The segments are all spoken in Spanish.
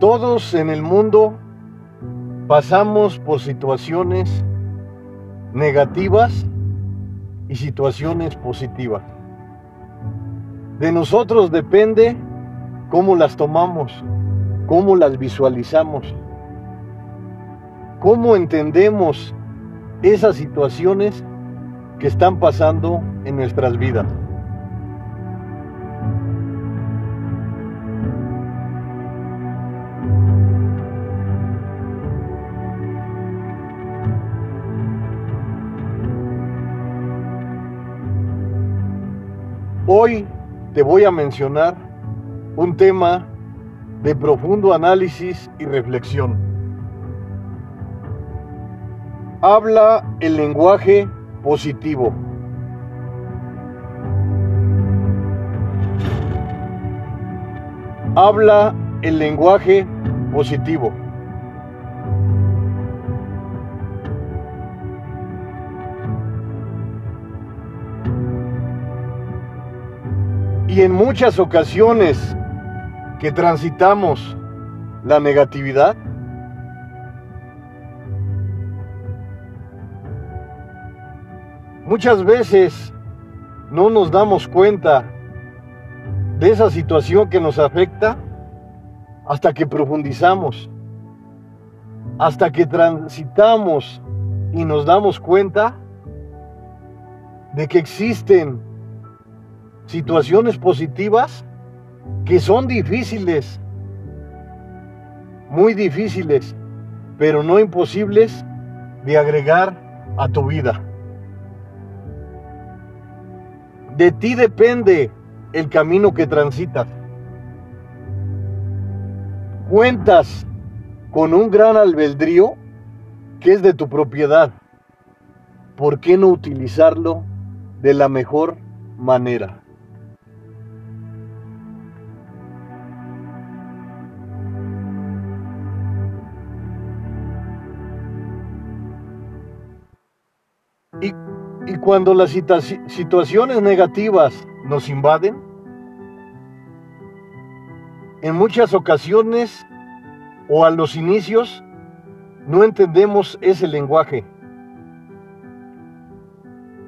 Todos en el mundo pasamos por situaciones negativas y situaciones positivas. De nosotros depende cómo las tomamos, cómo las visualizamos, cómo entendemos esas situaciones que están pasando en nuestras vidas. Hoy te voy a mencionar un tema de profundo análisis y reflexión. Habla el lenguaje positivo. Habla el lenguaje positivo. Y en muchas ocasiones que transitamos la negatividad, muchas veces no nos damos cuenta de esa situación que nos afecta hasta que profundizamos, hasta que transitamos y nos damos cuenta de que existen situaciones positivas que son difíciles, muy difíciles, pero no imposibles de agregar a tu vida. De ti depende el camino que transitas. Cuentas con un gran albedrío que es de tu propiedad. ¿Por qué no utilizarlo de la mejor manera? Y, cuando las situaciones negativas nos invaden, en muchas ocasiones o a los inicios no entendemos ese lenguaje.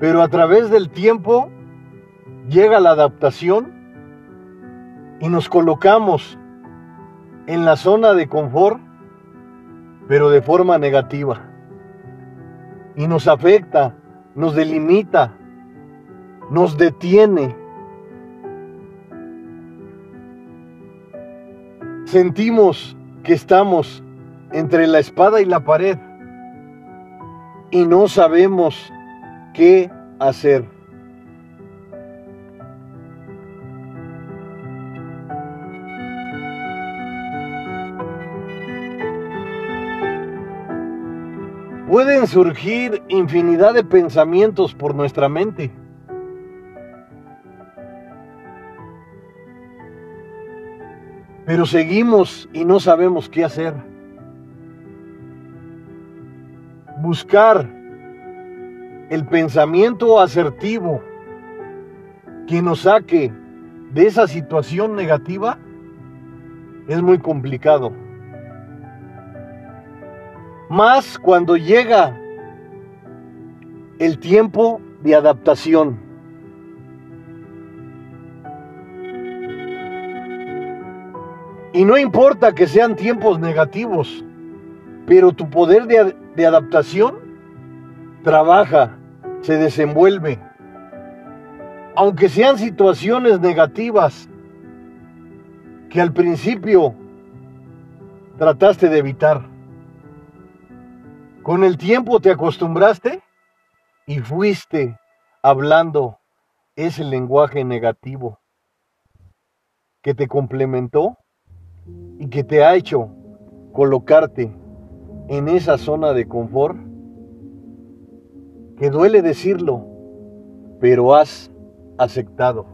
Pero a través del tiempo llega la adaptación y nos colocamos en la zona de confort, pero de forma negativa. Y nos afecta nos delimita, nos detiene. Sentimos que estamos entre la espada y la pared y no sabemos qué hacer. Pueden surgir infinidad de pensamientos por nuestra mente. Pero seguimos y no sabemos qué hacer. Buscar el pensamiento asertivo que nos saque de esa situación negativa es muy complicado más cuando llega el tiempo de adaptación. Y no importa que sean tiempos negativos, pero tu poder de, de, adaptación trabaja, se desenvuelve. Aunque sean situaciones negativas que al principio trataste de evitar. Con el tiempo te acostumbraste y fuiste hablando ese lenguaje negativo que te complementó y que te ha hecho colocarte en esa zona de confort que duele decirlo, pero has aceptado.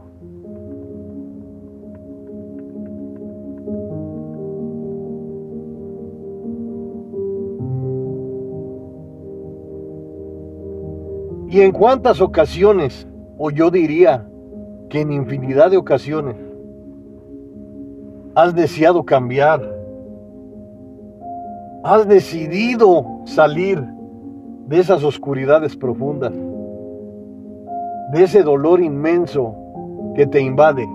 ¿Y en cuántas ocasiones, o yo diría que en infinidad de ocasiones, has deseado cambiar? Has decidido salir de esas oscuridades profundas, de ese dolor inmenso que te invade.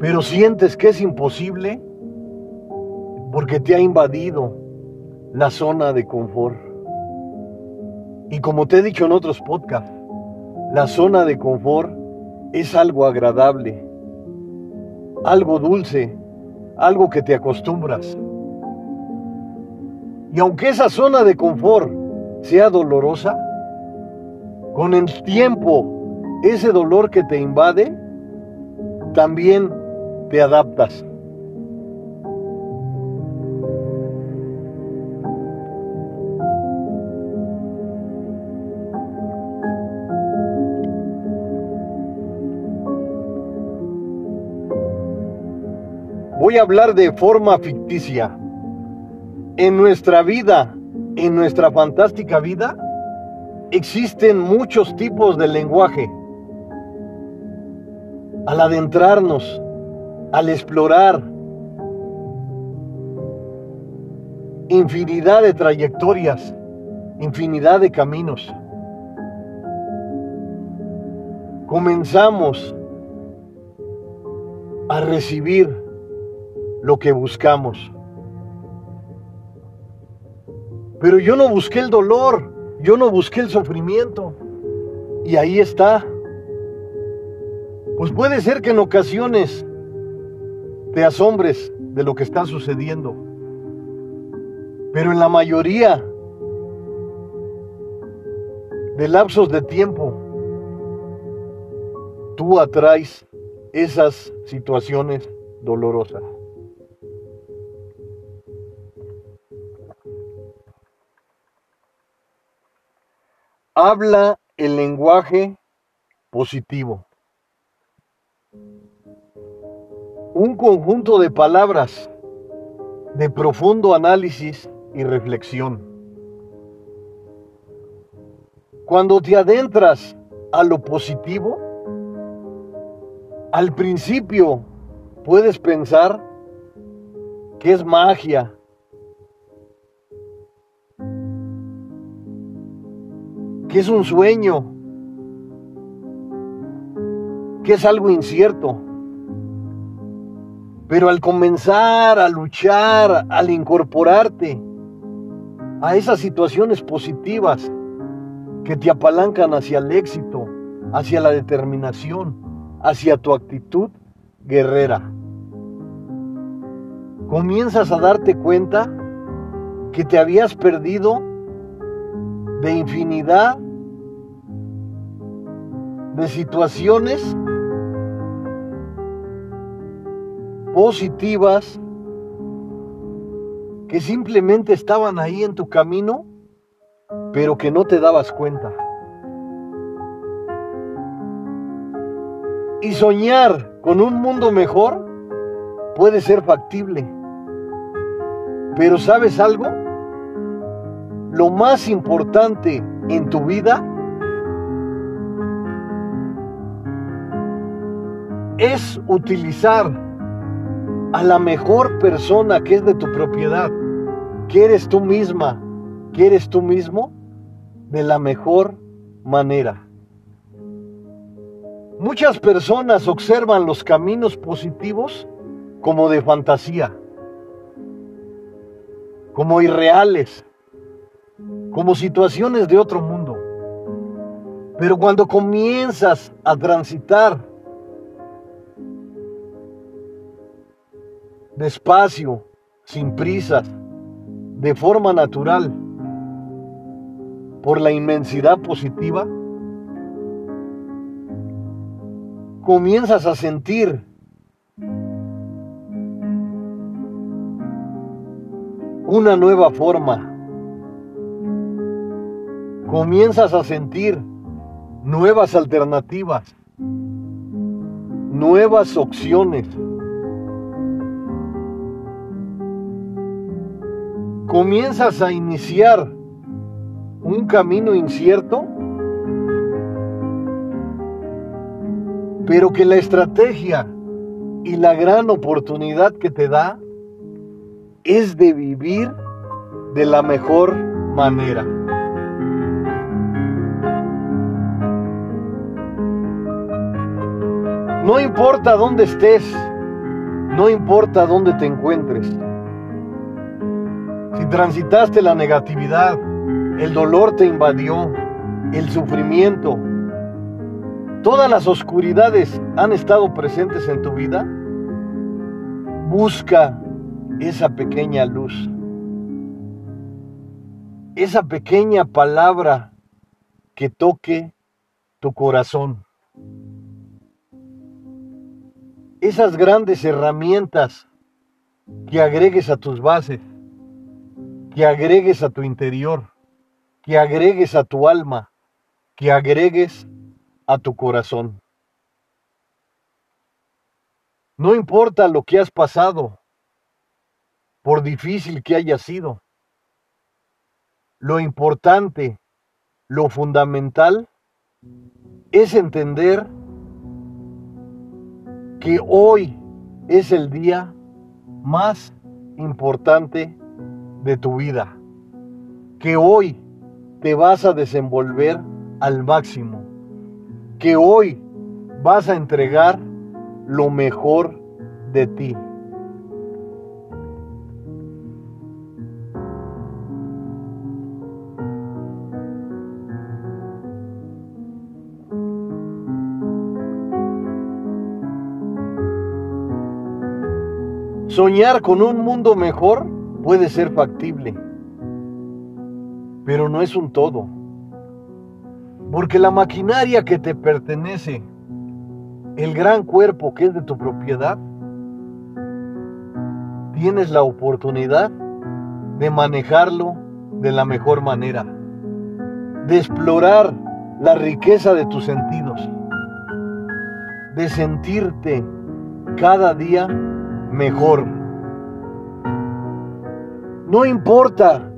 Pero sientes que es imposible porque te ha invadido la zona de confort. Y como te he dicho en otros podcasts, la zona de confort es algo agradable, algo dulce, algo que te acostumbras. Y aunque esa zona de confort sea dolorosa, con el tiempo ese dolor que te invade, también te adaptas. Hablar de forma ficticia. En nuestra vida, en nuestra fantástica vida, existen muchos tipos de lenguaje. Al adentrarnos, al explorar infinidad de trayectorias, infinidad de caminos, comenzamos a recibir lo que buscamos. Pero yo no busqué el dolor, yo no busqué el sufrimiento. Y ahí está. Pues puede ser que en ocasiones te asombres de lo que está sucediendo. Pero en la mayoría de lapsos de tiempo, tú atraes esas situaciones dolorosas. Habla el lenguaje positivo. Un conjunto de palabras de profundo análisis y reflexión. Cuando te adentras a lo positivo, al principio puedes pensar que es magia, que es un sueño, que es algo incierto. Pero al comenzar a luchar, al incorporarte a esas situaciones positivas que te apalancan hacia el éxito, hacia la determinación, hacia tu actitud guerrera, comienzas a darte cuenta que te habías perdido de infinidad de situaciones positivas que simplemente estaban ahí en tu camino, pero que no te dabas cuenta. Y soñar con un mundo mejor puede ser factible. Pero ¿sabes algo? lo más importante en tu vida es utilizar a la mejor persona que es de tu propiedad, que eres tú misma, que eres tú mismo, de la mejor manera. Muchas personas observan los caminos positivos como de fantasía, como irreales, como situaciones de otro mundo. Pero cuando comienzas a transitar despacio, sin prisas, de forma natural, por la inmensidad positiva, comienzas a sentir una nueva forma comienzas a sentir nuevas alternativas, nuevas opciones. Comienzas a iniciar un camino incierto, pero que la estrategia y la gran oportunidad que te da es de vivir de la mejor manera. No importa dónde estés, no importa dónde te encuentres. Si transitaste la negatividad, el dolor te invadió, el sufrimiento, todas las oscuridades han estado presentes en tu vida, busca esa pequeña luz, esa pequeña palabra que toque tu corazón. Esas grandes herramientas que agregues a tus bases, que agregues a tu interior, que agregues a tu alma, que agregues a tu corazón. No importa lo que has pasado, por difícil que haya sido. Lo importante, lo fundamental, es entender que hoy es el día más importante de tu vida, que hoy te vas a desenvolver al máximo, que hoy vas a entregar lo mejor de ti. Soñar con un mundo mejor puede ser factible, pero no es un todo. Porque la maquinaria que te pertenece, el gran cuerpo que es de tu propiedad, tienes la oportunidad de manejarlo de la mejor manera, de explorar la riqueza de tus sentidos, de sentirte cada día mejor. No importa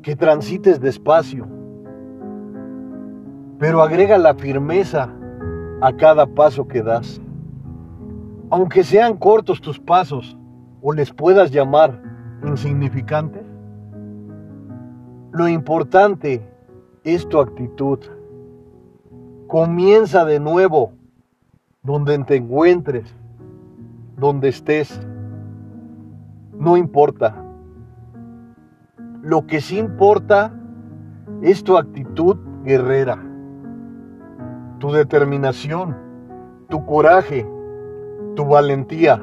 que transites despacio, pero agrega la firmeza a cada paso que das. Aunque sean cortos tus pasos o les puedas llamar insignificantes, lo importante es tu actitud. Comienza de nuevo donde te encuentres donde estés, no importa. Lo que sí importa es tu actitud guerrera, tu determinación, tu coraje, tu valentía.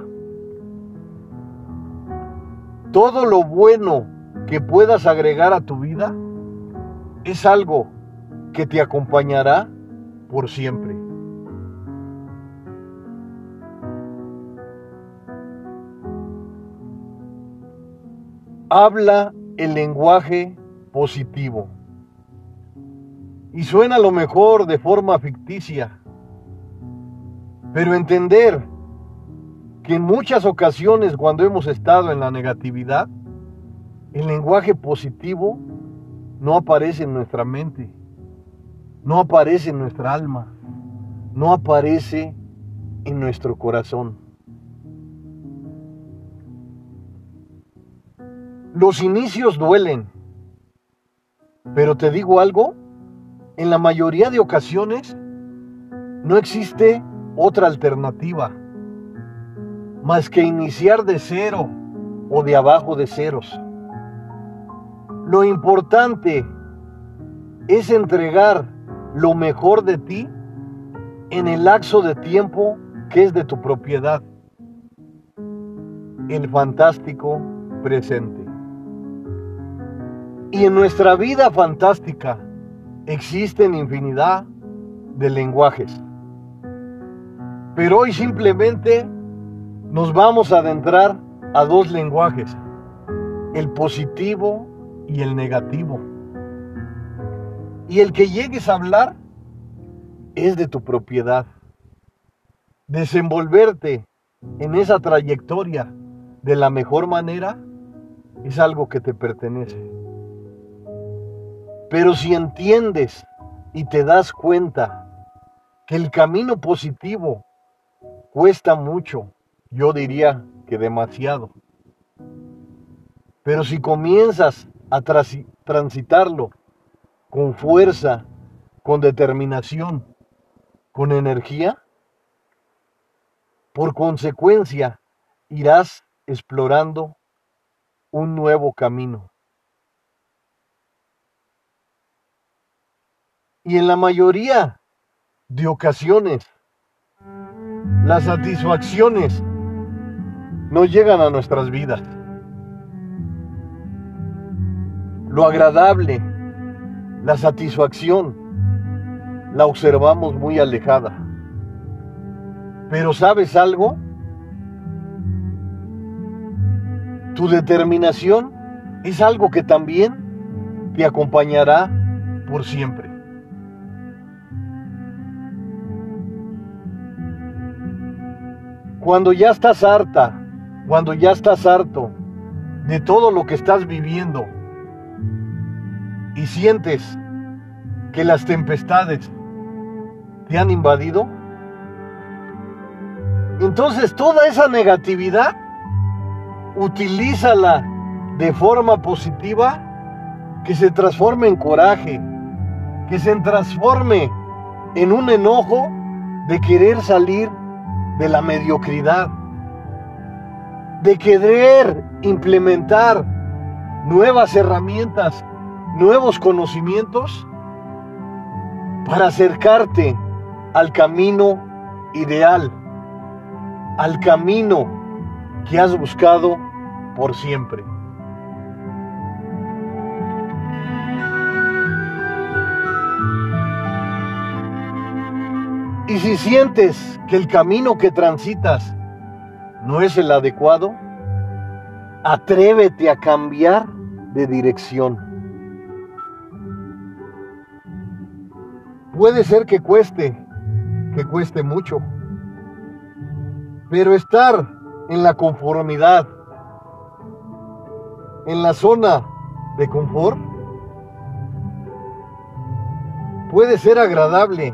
Todo lo bueno que puedas agregar a tu vida es algo que te acompañará por siempre. habla el lenguaje positivo. Y suena a lo mejor de forma ficticia. Pero entender que en muchas ocasiones cuando hemos estado en la negatividad, el lenguaje positivo no aparece en nuestra mente, no aparece en nuestra alma, no aparece en nuestro corazón. Los inicios duelen, pero te digo algo, en la mayoría de ocasiones no existe otra alternativa más que iniciar de cero o de abajo de ceros. Lo importante es entregar lo mejor de ti en el lapso de tiempo que es de tu propiedad. El fantástico presente. Y en nuestra vida fantástica existen infinidad de lenguajes. Pero hoy simplemente nos vamos a adentrar a dos lenguajes, el positivo y el negativo. Y el que llegues a hablar es de tu propiedad. Desenvolverte en esa trayectoria de la mejor manera es algo que te pertenece. Pero si entiendes y te das cuenta que el camino positivo cuesta mucho, yo diría que demasiado. Pero si comienzas a transitarlo con fuerza, con determinación, con energía, por consecuencia irás explorando un nuevo camino. Y en la mayoría de ocasiones, las satisfacciones no llegan a nuestras vidas. Lo agradable, la satisfacción, la observamos muy alejada. Pero ¿sabes algo? Tu determinación es algo que también te acompañará por siempre. Cuando ya estás harta, cuando ya estás harto de todo lo que estás viviendo y sientes que las tempestades te han invadido, entonces toda esa negatividad utilízala de forma positiva que se transforme en coraje, que se transforme en un enojo de querer salir de la mediocridad, de querer implementar nuevas herramientas, nuevos conocimientos para acercarte al camino ideal, al camino que has buscado por siempre. Y si sientes que el camino que transitas no es el adecuado, atrévete a cambiar de dirección. Puede ser que cueste, que cueste mucho, pero estar en la conformidad, en la zona de confort, puede ser agradable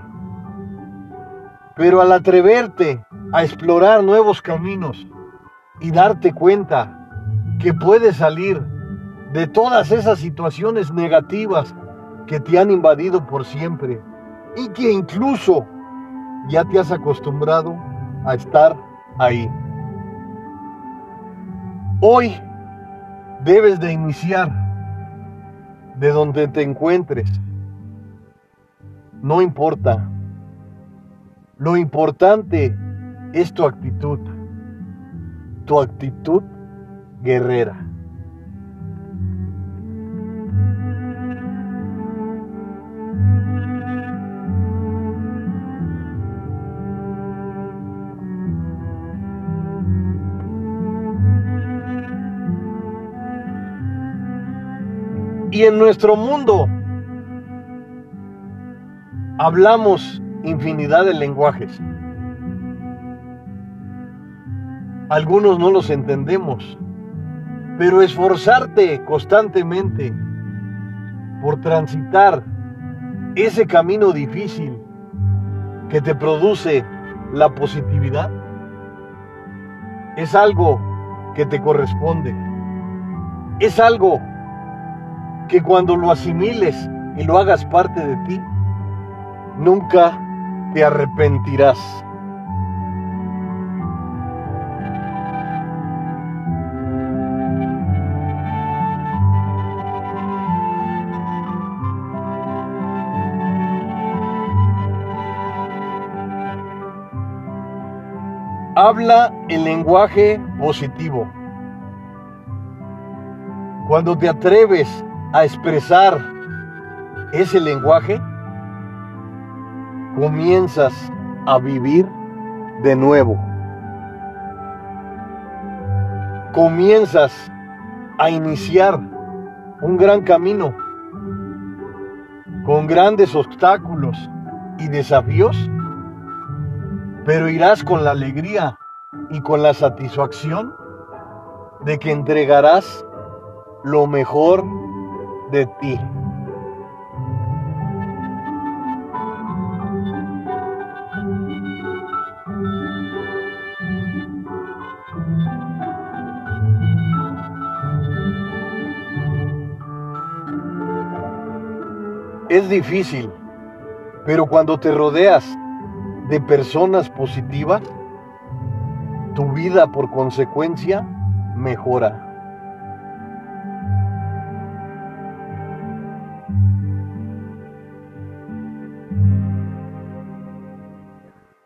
pero al atreverte a explorar nuevos caminos y darte cuenta que puedes salir de todas esas situaciones negativas que te han invadido por siempre y que incluso ya te has acostumbrado a estar ahí. Hoy debes de iniciar de donde te encuentres. No importa lo importante es tu actitud, tu actitud guerrera. Y en nuestro mundo hablamos infinidad de lenguajes. Algunos no los entendemos, pero esforzarte constantemente por transitar ese camino difícil que te produce la positividad es algo que te corresponde. Es algo que cuando lo asimiles y lo hagas parte de ti, nunca te arrepentirás. Habla el lenguaje positivo. Cuando te atreves a expresar ese lenguaje, comienzas a vivir de nuevo. Comienzas a iniciar un gran camino con grandes obstáculos y desafíos, pero irás con la alegría y con la satisfacción de que entregarás lo mejor de ti. Es difícil, pero cuando te rodeas de personas positivas, tu vida por consecuencia mejora.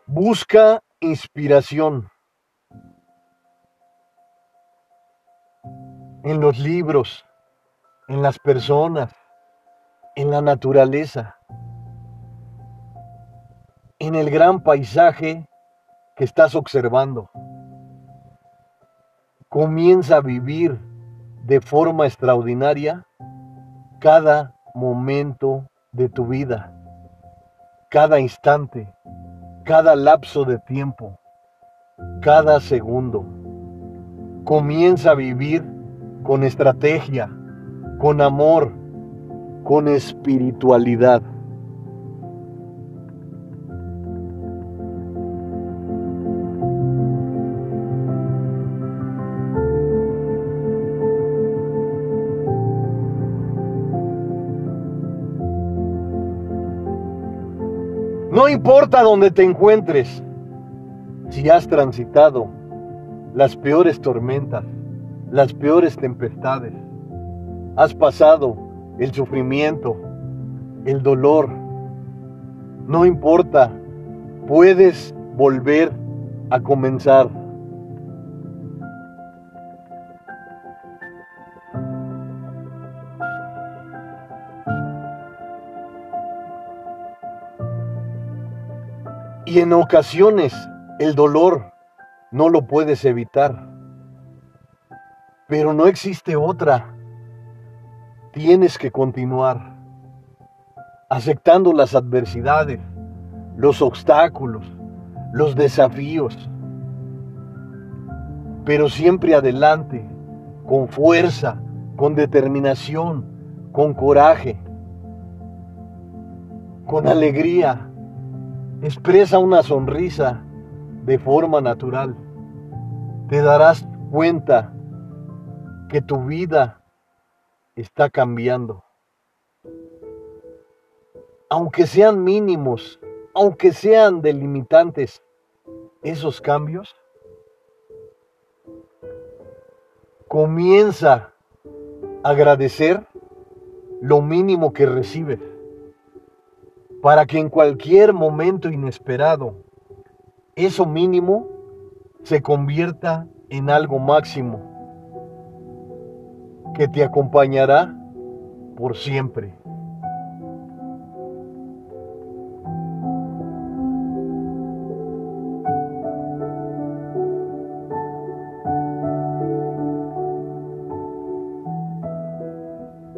Busca inspiración en los libros, en las personas, en la naturaleza, en el gran paisaje que estás observando. Comienza a vivir de forma extraordinaria cada momento de tu vida, cada instante, cada lapso de tiempo, cada segundo. Comienza a vivir con estrategia, con amor, con espiritualidad. No importa dónde te encuentres, si has transitado las peores tormentas, las peores tempestades, has pasado el sufrimiento, el dolor. No importa, puedes volver a comenzar. Y en ocasiones el dolor no lo puedes evitar, pero no existe otra tienes que continuar aceptando las adversidades, los obstáculos, los desafíos, pero siempre adelante, con fuerza, con determinación, con coraje, con alegría. Expresa una sonrisa de forma natural. Te darás cuenta que tu vida está cambiando. Aunque sean mínimos, aunque sean delimitantes, esos cambios, comienza a agradecer lo mínimo que recibes, para que en cualquier momento inesperado, eso mínimo se convierta en algo máximo que te acompañará por siempre.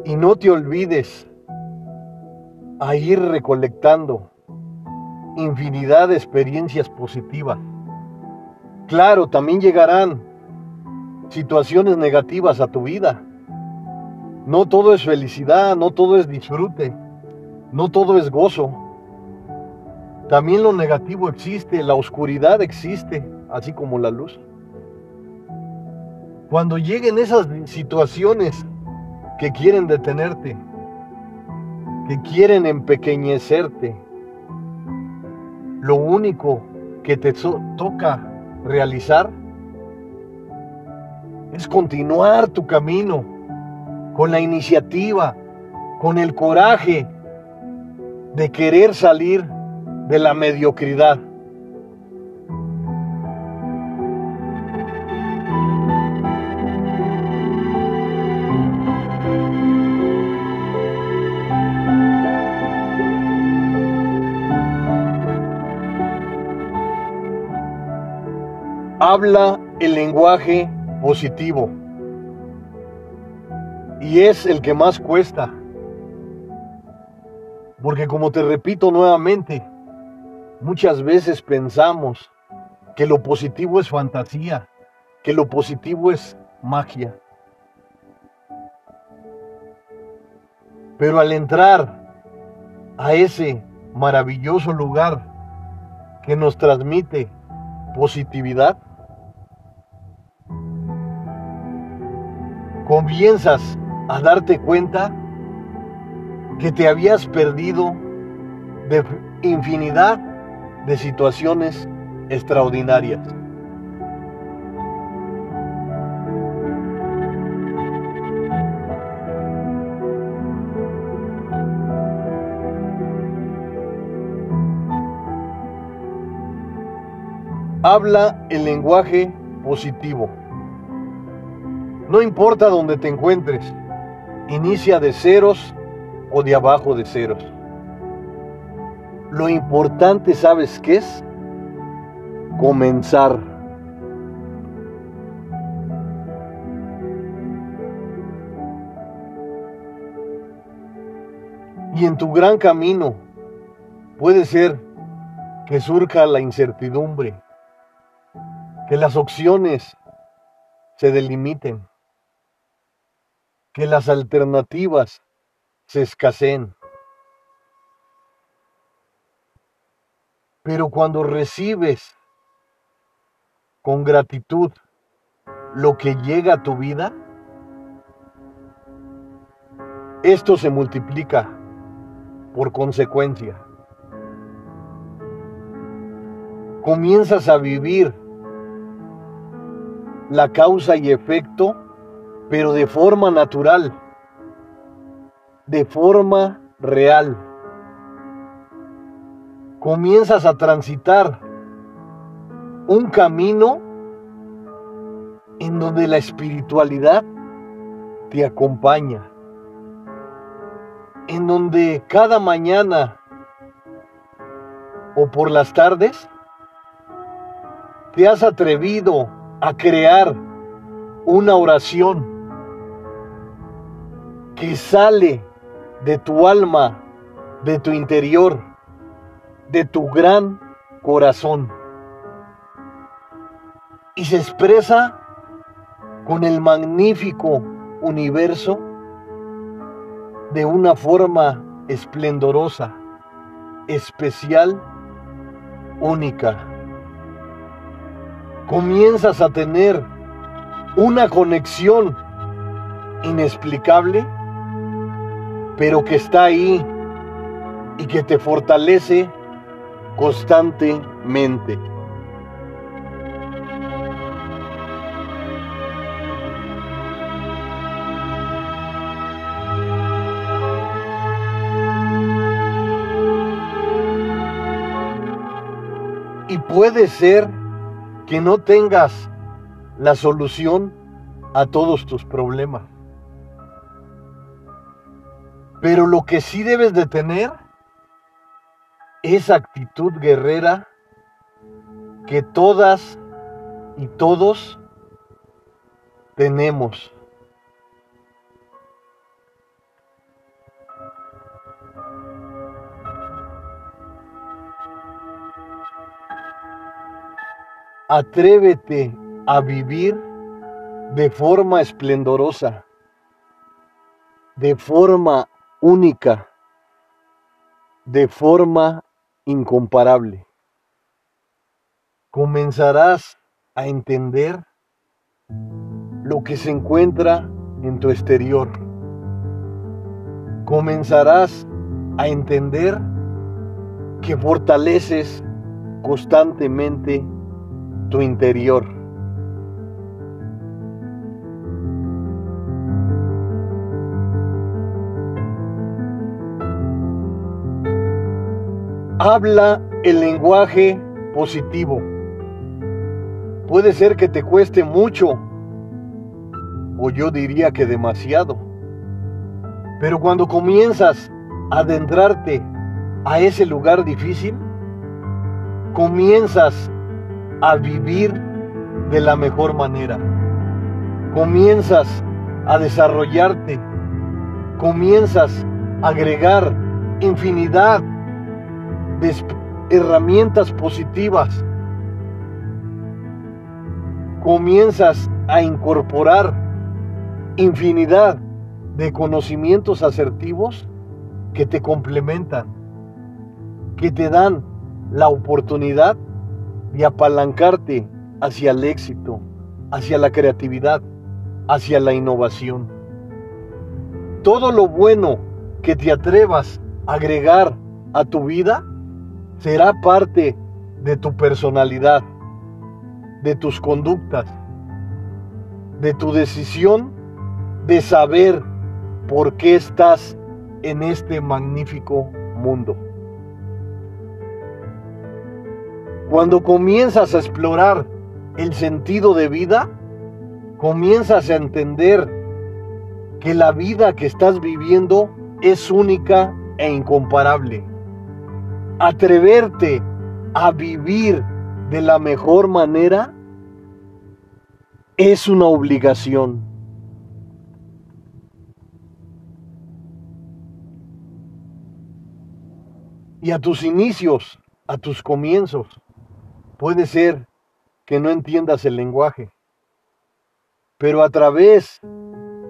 Y no te olvides a ir recolectando infinidad de experiencias positivas. Claro, también llegarán situaciones negativas a tu vida no todo es felicidad, no todo es disfrute, no todo es gozo. También lo negativo existe, la oscuridad existe, así como la luz. Cuando lleguen esas situaciones que quieren detenerte, que quieren empequeñecerte, lo único que te toca realizar es continuar tu camino con la iniciativa, con el coraje de querer salir de la mediocridad. Habla el lenguaje positivo y es el que más cuesta. Porque como te repito nuevamente, muchas veces pensamos que lo positivo es fantasía, que lo positivo es magia. Pero al entrar a ese maravilloso lugar que nos transmite positividad, comienzas a darte cuenta que te habías perdido de infinidad de situaciones extraordinarias. Habla el lenguaje positivo. No importa dónde te encuentres, inicia de ceros o de abajo de ceros. Lo importante, ¿sabes qué es? Comenzar. Y en tu gran camino puede ser que surja la incertidumbre, que las opciones se delimiten, que las alternativas se escaseen. Pero cuando recibes con gratitud lo que llega a tu vida, esto se multiplica por consecuencia. Comienzas a vivir la causa y efecto, pero de forma natural, de forma real. Comienzas a transitar un camino en donde la espiritualidad te acompaña, en donde cada mañana o por las tardes te has atrevido a crear una oración que sale de tu alma, de tu interior, de tu gran corazón. Y se expresa con el magnífico universo de una forma esplendorosa, especial, única. Comienzas a tener una conexión inexplicable, pero que está ahí y que te fortalece constantemente. Y puede ser que no tengas la solución a todos tus problemas. Pero lo que sí debes de tener es actitud guerrera que todas y todos tenemos. Atrévete a vivir de forma esplendorosa, de forma única, de forma incomparable. Comenzarás a entender lo que se encuentra en tu exterior. Comenzarás a entender que fortaleces constantemente tu interior. Habla el lenguaje positivo. Puede ser que te cueste mucho, o yo diría que demasiado. Pero cuando comienzas a adentrarte a ese lugar difícil, comienzas a vivir de la mejor manera. Comienzas a desarrollarte, comienzas a agregar infinidad herramientas positivas. Comienzas a incorporar infinidad de conocimientos asertivos que te complementan, que te dan la oportunidad de apalancarte hacia el éxito, hacia la creatividad, hacia la innovación. Todo lo bueno que te atrevas a agregar a tu vida será parte de tu personalidad, de tus conductas, de tu decisión de saber por qué estás en este magnífico mundo. Cuando comienzas a explorar el sentido de vida, comienzas a entender que la vida que estás viviendo es única e incomparable. Atreverte a vivir de la mejor manera es una obligación. Y a tus inicios, a tus comienzos, puede ser que no entiendas el lenguaje, pero a través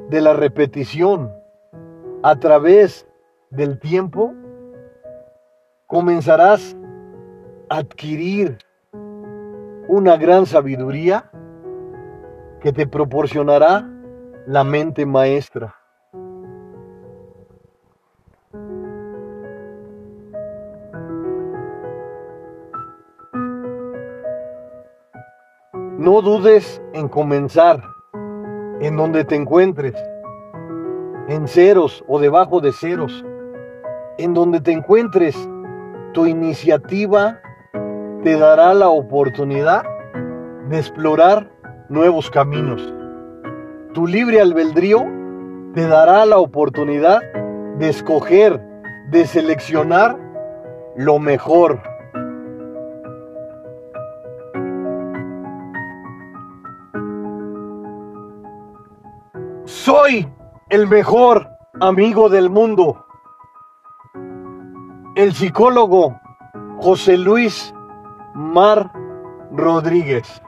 de la repetición, a través del tiempo, comenzarás a adquirir una gran sabiduría que te proporcionará la mente maestra. No dudes en comenzar en donde te encuentres, en ceros o debajo de ceros, en donde te encuentres, tu iniciativa te dará la oportunidad de explorar nuevos caminos. Tu libre albedrío te dará la oportunidad de escoger, de seleccionar lo mejor Soy el mejor amigo del mundo. El psicólogo José Luis Mar Rodríguez.